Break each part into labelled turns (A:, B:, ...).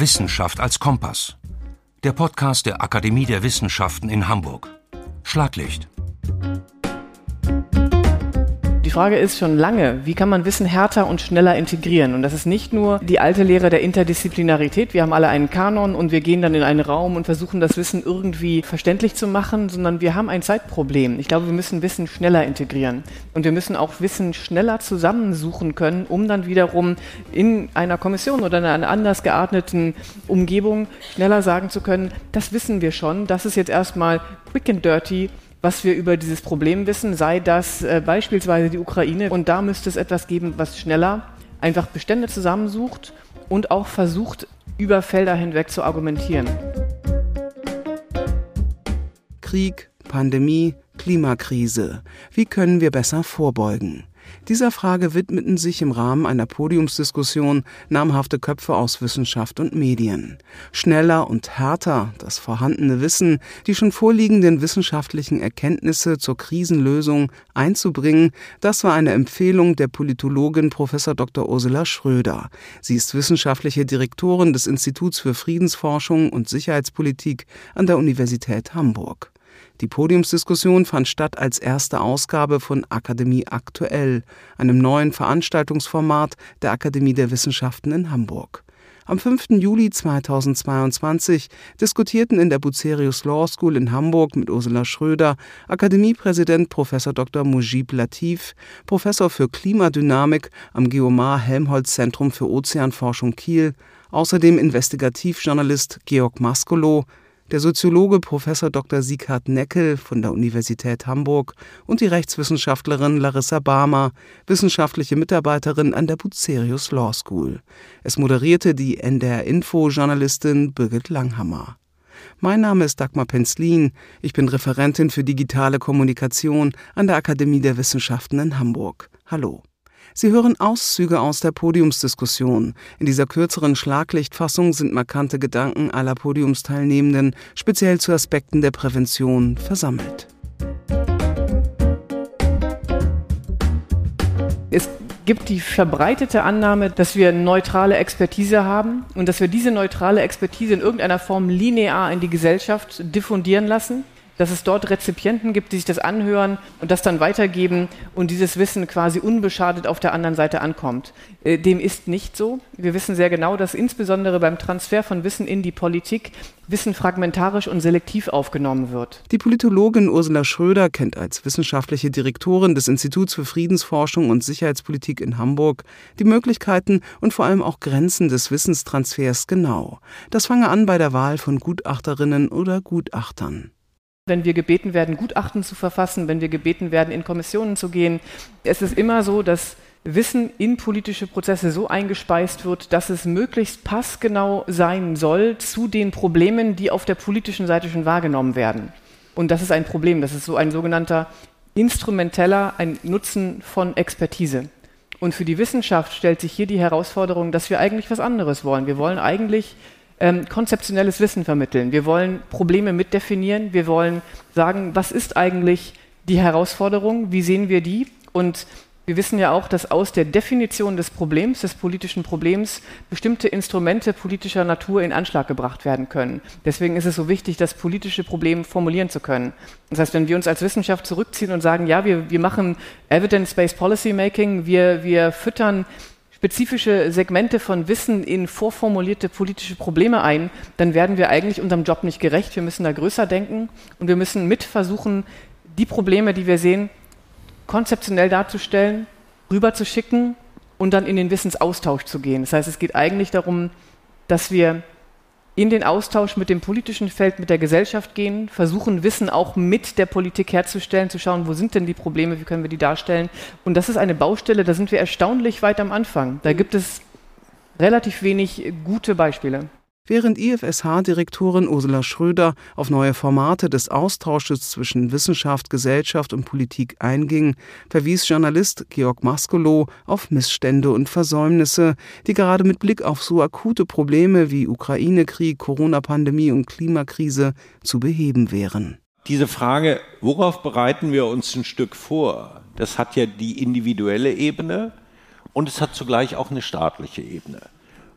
A: Wissenschaft als Kompass. Der Podcast der Akademie der Wissenschaften in Hamburg. Schlaglicht.
B: Die Frage ist schon lange, wie kann man Wissen härter und schneller integrieren? Und das ist nicht nur die alte Lehre der Interdisziplinarität, wir haben alle einen Kanon und wir gehen dann in einen Raum und versuchen das Wissen irgendwie verständlich zu machen, sondern wir haben ein Zeitproblem. Ich glaube, wir müssen Wissen schneller integrieren. Und wir müssen auch Wissen schneller zusammensuchen können, um dann wiederum in einer Kommission oder in einer anders gearteten Umgebung schneller sagen zu können, das wissen wir schon, das ist jetzt erstmal quick and dirty was wir über dieses Problem wissen, sei das äh, beispielsweise die Ukraine. Und da müsste es etwas geben, was schneller einfach Bestände zusammensucht und auch versucht, über Felder hinweg zu argumentieren.
C: Krieg, Pandemie, Klimakrise. Wie können wir besser vorbeugen? Dieser Frage widmeten sich im Rahmen einer Podiumsdiskussion namhafte Köpfe aus Wissenschaft und Medien. Schneller und härter das vorhandene Wissen, die schon vorliegenden wissenschaftlichen Erkenntnisse zur Krisenlösung einzubringen, das war eine Empfehlung der Politologin Prof. Dr. Ursula Schröder. Sie ist wissenschaftliche Direktorin des Instituts für Friedensforschung und Sicherheitspolitik an der Universität Hamburg. Die Podiumsdiskussion fand statt als erste Ausgabe von Akademie Aktuell, einem neuen Veranstaltungsformat der Akademie der Wissenschaften in Hamburg. Am 5. Juli 2022 diskutierten in der Bucerius Law School in Hamburg mit Ursula Schröder Akademiepräsident Prof. Dr. Mujib Latif, Professor für Klimadynamik am Geomar Helmholtz Zentrum für Ozeanforschung Kiel, außerdem Investigativjournalist Georg Maskolo, der Soziologe Prof. Dr. Sieghard Neckel von der Universität Hamburg und die Rechtswissenschaftlerin Larissa Barmer, wissenschaftliche Mitarbeiterin an der Bucerius Law School. Es moderierte die NDR Info Journalistin Birgit Langhammer. Mein Name ist Dagmar Penzlin. Ich bin Referentin für digitale Kommunikation an der Akademie der Wissenschaften in Hamburg. Hallo. Sie hören Auszüge aus der Podiumsdiskussion. In dieser kürzeren Schlaglichtfassung sind markante Gedanken aller Podiumsteilnehmenden speziell zu Aspekten der Prävention versammelt.
B: Es gibt die verbreitete Annahme, dass wir neutrale Expertise haben und dass wir diese neutrale Expertise in irgendeiner Form linear in die Gesellschaft diffundieren lassen dass es dort Rezipienten gibt, die sich das anhören und das dann weitergeben und dieses Wissen quasi unbeschadet auf der anderen Seite ankommt. Äh, dem ist nicht so. Wir wissen sehr genau, dass insbesondere beim Transfer von Wissen in die Politik Wissen fragmentarisch und selektiv aufgenommen wird.
C: Die Politologin Ursula Schröder kennt als wissenschaftliche Direktorin des Instituts für Friedensforschung und Sicherheitspolitik in Hamburg die Möglichkeiten und vor allem auch Grenzen des Wissenstransfers genau. Das fange an bei der Wahl von Gutachterinnen oder Gutachtern
B: wenn wir gebeten werden, Gutachten zu verfassen, wenn wir gebeten werden, in Kommissionen zu gehen. Es ist immer so, dass Wissen in politische Prozesse so eingespeist wird, dass es möglichst passgenau sein soll zu den Problemen, die auf der politischen Seite schon wahrgenommen werden. Und das ist ein Problem. Das ist so ein sogenannter instrumenteller, ein Nutzen von Expertise. Und für die Wissenschaft stellt sich hier die Herausforderung, dass wir eigentlich was anderes wollen. Wir wollen eigentlich ähm, konzeptionelles Wissen vermitteln. Wir wollen Probleme mitdefinieren. Wir wollen sagen, was ist eigentlich die Herausforderung? Wie sehen wir die? Und wir wissen ja auch, dass aus der Definition des Problems, des politischen Problems, bestimmte Instrumente politischer Natur in Anschlag gebracht werden können. Deswegen ist es so wichtig, das politische Problem formulieren zu können. Das heißt, wenn wir uns als Wissenschaft zurückziehen und sagen, ja, wir, wir machen Evidence-Based Policy Making, wir, wir füttern spezifische Segmente von Wissen in vorformulierte politische Probleme ein, dann werden wir eigentlich unserem Job nicht gerecht. Wir müssen da größer denken und wir müssen mit versuchen, die Probleme, die wir sehen, konzeptionell darzustellen, rüberzuschicken und dann in den Wissensaustausch zu gehen. Das heißt, es geht eigentlich darum, dass wir in den Austausch mit dem politischen Feld, mit der Gesellschaft gehen, versuchen Wissen auch mit der Politik herzustellen, zu schauen, wo sind denn die Probleme, wie können wir die darstellen. Und das ist eine Baustelle, da sind wir erstaunlich weit am Anfang. Da gibt es relativ wenig gute Beispiele.
C: Während IFSH-Direktorin Ursula Schröder auf neue Formate des Austausches zwischen Wissenschaft, Gesellschaft und Politik einging, verwies Journalist Georg Maskolo auf Missstände und Versäumnisse, die gerade mit Blick auf so akute Probleme wie Ukraine-Krieg, Corona-Pandemie und Klimakrise zu beheben wären.
D: Diese Frage, worauf bereiten wir uns ein Stück vor, das hat ja die individuelle Ebene und es hat zugleich auch eine staatliche Ebene.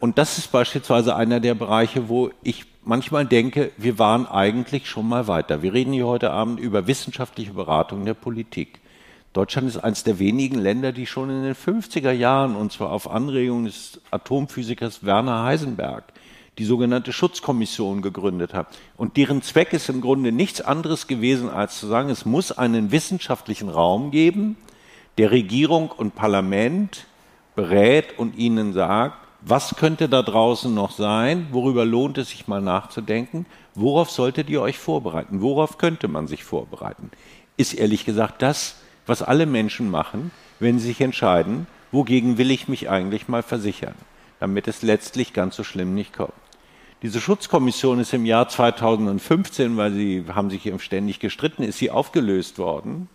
D: Und das ist beispielsweise einer der Bereiche, wo ich manchmal denke, wir waren eigentlich schon mal weiter. Wir reden hier heute Abend über wissenschaftliche Beratung der Politik. Deutschland ist eines der wenigen Länder, die schon in den 50er Jahren, und zwar auf Anregung des Atomphysikers Werner Heisenberg, die sogenannte Schutzkommission gegründet hat. Und deren Zweck ist im Grunde nichts anderes gewesen, als zu sagen, es muss einen wissenschaftlichen Raum geben, der Regierung und Parlament berät und ihnen sagt, was könnte da draußen noch sein, worüber lohnt es sich mal nachzudenken, worauf solltet ihr euch vorbereiten, worauf könnte man sich vorbereiten, ist ehrlich gesagt das, was alle Menschen machen, wenn sie sich entscheiden, wogegen will ich mich eigentlich mal versichern, damit es letztlich ganz so schlimm nicht kommt. Diese Schutzkommission ist im Jahr 2015, weil sie haben sich ständig gestritten, ist sie aufgelöst worden.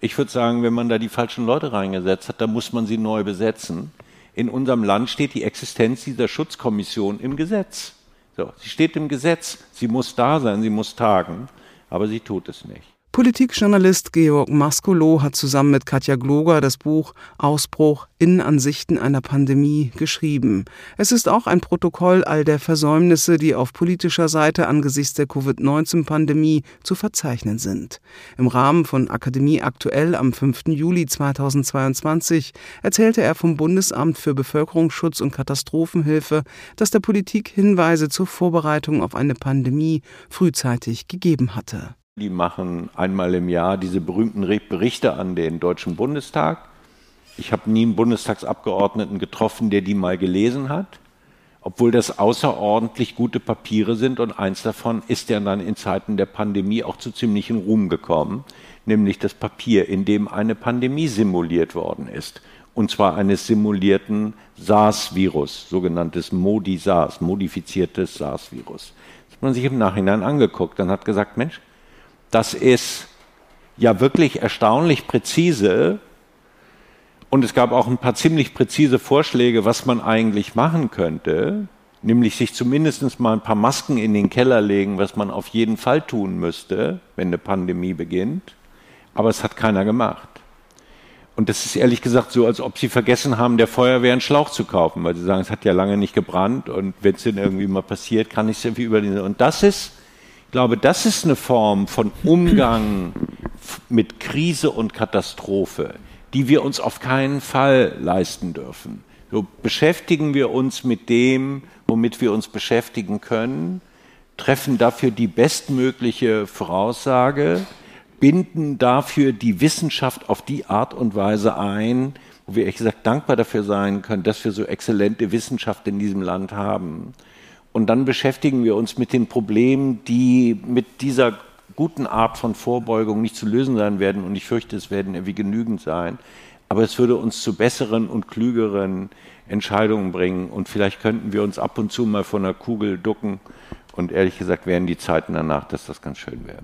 D: Ich würde sagen, wenn man da die falschen Leute reingesetzt hat, dann muss man sie neu besetzen. In unserem Land steht die Existenz dieser Schutzkommission im Gesetz. So, sie steht im Gesetz, sie muss da sein, sie muss tagen, aber sie tut es nicht.
C: Politikjournalist Georg Maskolo hat zusammen mit Katja Gloger das Buch Ausbruch Innenansichten einer Pandemie geschrieben. Es ist auch ein Protokoll all der Versäumnisse, die auf politischer Seite angesichts der Covid-19-Pandemie zu verzeichnen sind. Im Rahmen von Akademie aktuell am 5. Juli 2022 erzählte er vom Bundesamt für Bevölkerungsschutz und Katastrophenhilfe, dass der Politik Hinweise zur Vorbereitung auf eine Pandemie frühzeitig gegeben hatte.
D: Die machen einmal im Jahr diese berühmten Berichte an den Deutschen Bundestag. Ich habe nie einen Bundestagsabgeordneten getroffen, der die mal gelesen hat, obwohl das außerordentlich gute Papiere sind und eins davon ist ja dann in Zeiten der Pandemie auch zu ziemlichem Ruhm gekommen, nämlich das Papier, in dem eine Pandemie simuliert worden ist. Und zwar eines simulierten SARS-Virus, sogenanntes Modi-SARS, modifiziertes SARS-Virus. Das hat man sich im Nachhinein angeguckt und hat gesagt, Mensch, das ist ja wirklich erstaunlich präzise. Und es gab auch ein paar ziemlich präzise Vorschläge, was man eigentlich machen könnte, nämlich sich zumindest mal ein paar Masken in den Keller legen, was man auf jeden Fall tun müsste, wenn eine Pandemie beginnt. Aber es hat keiner gemacht. Und das ist ehrlich gesagt so, als ob sie vergessen haben, der Feuerwehr einen Schlauch zu kaufen, weil sie sagen, es hat ja lange nicht gebrannt und wenn es denn irgendwie mal passiert, kann ich es irgendwie über den. Und das ist ich glaube, das ist eine Form von Umgang mit Krise und Katastrophe, die wir uns auf keinen Fall leisten dürfen. So beschäftigen wir uns mit dem, womit wir uns beschäftigen können, treffen dafür die bestmögliche Voraussage, binden dafür die Wissenschaft auf die Art und Weise ein, wo wir ehrlich gesagt dankbar dafür sein können, dass wir so exzellente Wissenschaft in diesem Land haben. Und dann beschäftigen wir uns mit den Problemen, die mit dieser guten Art von Vorbeugung nicht zu lösen sein werden. Und ich fürchte, es werden irgendwie genügend sein. Aber es würde uns zu besseren und klügeren Entscheidungen bringen. Und vielleicht könnten wir uns ab und zu mal von der Kugel ducken. Und ehrlich gesagt wären die Zeiten danach, dass das ganz schön wäre.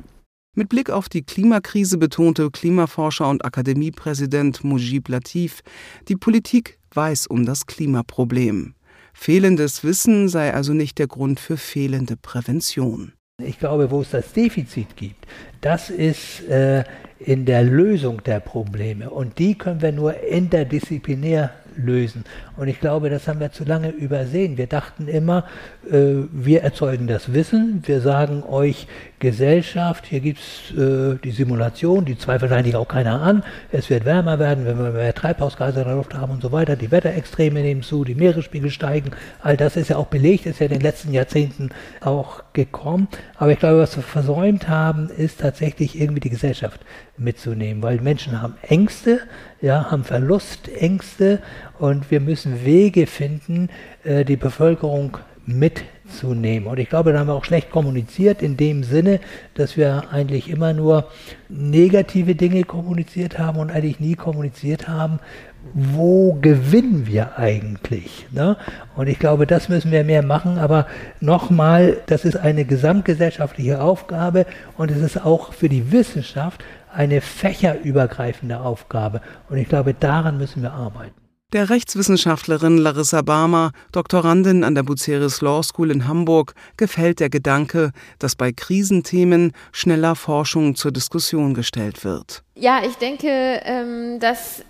C: Mit Blick auf die Klimakrise betonte Klimaforscher und Akademiepräsident Mujib Latif, die Politik weiß um das Klimaproblem. Fehlendes Wissen sei also nicht der Grund für fehlende Prävention.
E: Ich glaube, wo es das Defizit gibt, das ist äh, in der Lösung der Probleme. Und die können wir nur interdisziplinär lösen. Und ich glaube, das haben wir zu lange übersehen. Wir dachten immer, äh, wir erzeugen das Wissen, wir sagen euch Gesellschaft, hier gibt es äh, die Simulation, die zweifelt eigentlich auch keiner an. Es wird wärmer werden, wenn wir mehr Treibhausgase in der Luft haben und so weiter. Die Wetterextreme nehmen zu, die Meeresspiegel steigen. All das ist ja auch belegt, ist ja in den letzten Jahrzehnten auch gekommen. Aber ich glaube, was wir versäumt haben, ist tatsächlich irgendwie die Gesellschaft mitzunehmen, weil Menschen haben Ängste, ja, haben Verlustängste und wir müssen Wege finden, äh, die Bevölkerung mitzunehmen. Und ich glaube, da haben wir auch schlecht kommuniziert in dem Sinne, dass wir eigentlich immer nur negative Dinge kommuniziert haben und eigentlich nie kommuniziert haben, wo gewinnen wir eigentlich? Ne? Und ich glaube, das müssen wir mehr machen. Aber nochmal, das ist eine gesamtgesellschaftliche Aufgabe und es ist auch für die Wissenschaft eine fächerübergreifende Aufgabe. Und ich glaube, daran müssen wir arbeiten.
C: Der Rechtswissenschaftlerin Larissa Barmer, Doktorandin an der Bucerius Law School in Hamburg, gefällt der Gedanke, dass bei Krisenthemen schneller Forschung zur Diskussion gestellt wird.
F: Ja, ich denke, ähm, dass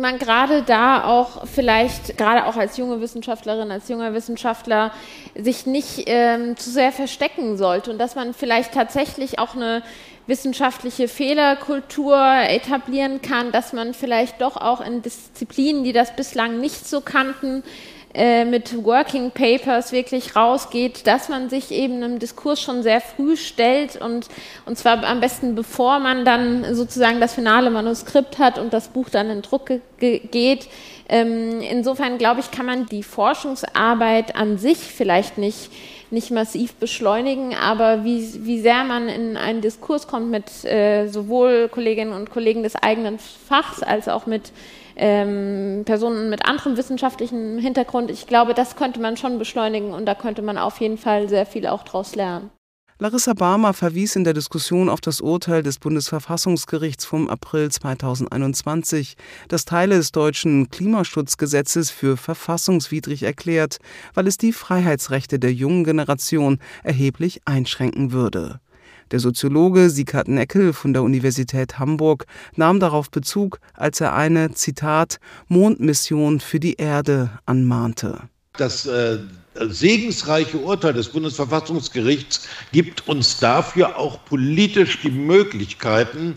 F: man gerade da auch vielleicht, gerade auch als junge Wissenschaftlerin, als junger Wissenschaftler, sich nicht ähm, zu sehr verstecken sollte und dass man vielleicht tatsächlich auch eine wissenschaftliche Fehlerkultur etablieren kann, dass man vielleicht doch auch in Disziplinen, die das bislang nicht so kannten, äh, mit Working Papers wirklich rausgeht, dass man sich eben im Diskurs schon sehr früh stellt und, und zwar am besten bevor man dann sozusagen das finale Manuskript hat und das Buch dann in Druck geht. Ähm, insofern glaube ich, kann man die Forschungsarbeit an sich vielleicht nicht nicht massiv beschleunigen, aber wie, wie sehr man in einen Diskurs kommt mit äh, sowohl Kolleginnen und Kollegen des eigenen Fachs als auch mit ähm, Personen mit anderem wissenschaftlichen Hintergrund, ich glaube, das könnte man schon beschleunigen und da könnte man auf jeden Fall sehr viel auch daraus lernen.
C: Larissa Barmer verwies in der Diskussion auf das Urteil des Bundesverfassungsgerichts vom April 2021, das Teile des deutschen Klimaschutzgesetzes für verfassungswidrig erklärt, weil es die Freiheitsrechte der jungen Generation erheblich einschränken würde. Der Soziologe Sieghard Neckel von der Universität Hamburg nahm darauf Bezug, als er eine, Zitat, Mondmission für die Erde anmahnte.
G: Das äh, segensreiche Urteil des Bundesverfassungsgerichts gibt uns dafür auch politisch die Möglichkeiten,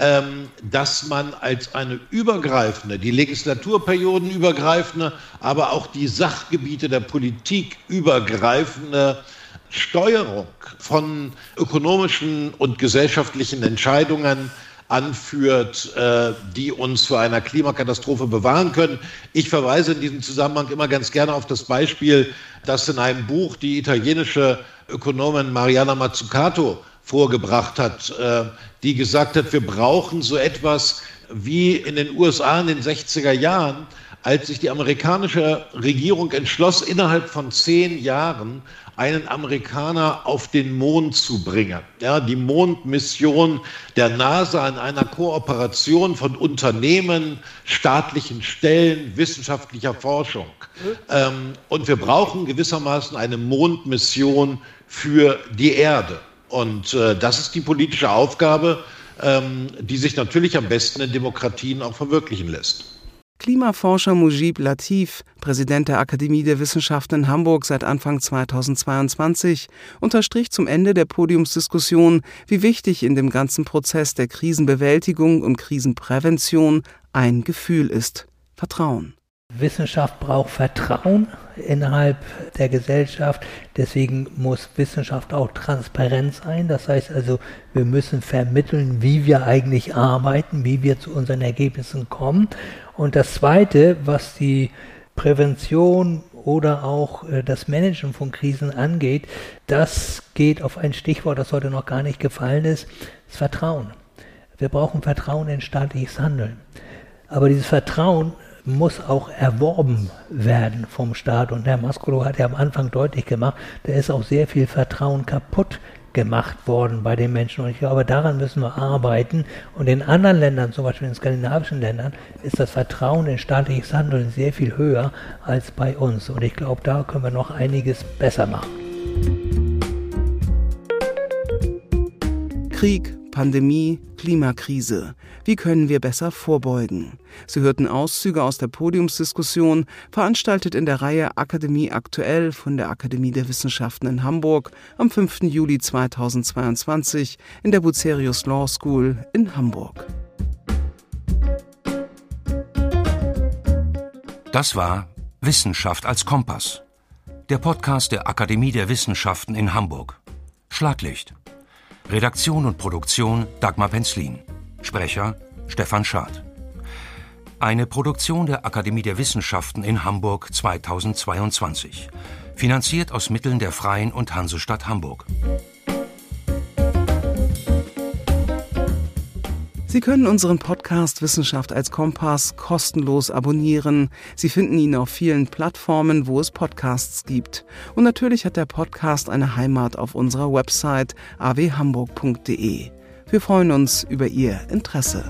G: ähm, dass man als eine übergreifende, die Legislaturperioden übergreifende, aber auch die Sachgebiete der Politik übergreifende Steuerung von ökonomischen und gesellschaftlichen Entscheidungen anführt, äh, die uns vor einer Klimakatastrophe bewahren können. Ich verweise in diesem Zusammenhang immer ganz gerne auf das Beispiel, das in einem Buch die italienische Ökonomin Mariana Mazzucato vorgebracht hat, äh, die gesagt hat, wir brauchen so etwas wie in den USA in den 60er Jahren, als sich die amerikanische Regierung entschloss, innerhalb von zehn Jahren einen Amerikaner auf den Mond zu bringen. Ja, die Mondmission der NASA in einer Kooperation von Unternehmen, staatlichen Stellen, wissenschaftlicher Forschung. Ähm, und wir brauchen gewissermaßen eine Mondmission für die Erde. Und äh, das ist die politische Aufgabe, ähm, die sich natürlich am besten in Demokratien auch verwirklichen lässt.
C: Klimaforscher Mujib Latif, Präsident der Akademie der Wissenschaften in Hamburg seit Anfang 2022, unterstrich zum Ende der Podiumsdiskussion, wie wichtig in dem ganzen Prozess der Krisenbewältigung und Krisenprävention ein Gefühl ist Vertrauen.
E: Wissenschaft braucht Vertrauen innerhalb der Gesellschaft. Deswegen muss Wissenschaft auch transparent sein. Das heißt also, wir müssen vermitteln, wie wir eigentlich arbeiten, wie wir zu unseren Ergebnissen kommen. Und das Zweite, was die Prävention oder auch äh, das Managen von Krisen angeht, das geht auf ein Stichwort, das heute noch gar nicht gefallen ist, das Vertrauen. Wir brauchen Vertrauen in staatliches Handeln. Aber dieses Vertrauen muss auch erworben werden vom Staat. Und Herr Maskolo hat ja am Anfang deutlich gemacht, da ist auch sehr viel Vertrauen kaputt gemacht worden bei den Menschen. Und ich glaube, daran müssen wir arbeiten. Und in anderen Ländern, zum Beispiel in skandinavischen Ländern, ist das Vertrauen in staatliches Handeln sehr viel höher als bei uns. Und ich glaube, da können wir noch einiges besser machen.
C: Krieg, Pandemie, Klimakrise. Wie können wir besser vorbeugen? Sie hörten Auszüge aus der Podiumsdiskussion, veranstaltet in der Reihe Akademie aktuell von der Akademie der Wissenschaften in Hamburg am 5. Juli 2022 in der Bucerius Law School in Hamburg.
A: Das war Wissenschaft als Kompass. Der Podcast der Akademie der Wissenschaften in Hamburg. Schlaglicht. Redaktion und Produktion Dagmar Penzlin. Sprecher Stefan Schad. Eine Produktion der Akademie der Wissenschaften in Hamburg 2022. Finanziert aus Mitteln der Freien und Hansestadt Hamburg.
C: Sie können unseren Podcast Wissenschaft als Kompass kostenlos abonnieren. Sie finden ihn auf vielen Plattformen, wo es Podcasts gibt. Und natürlich hat der Podcast eine Heimat auf unserer Website awhamburg.de. Wir freuen uns über Ihr Interesse.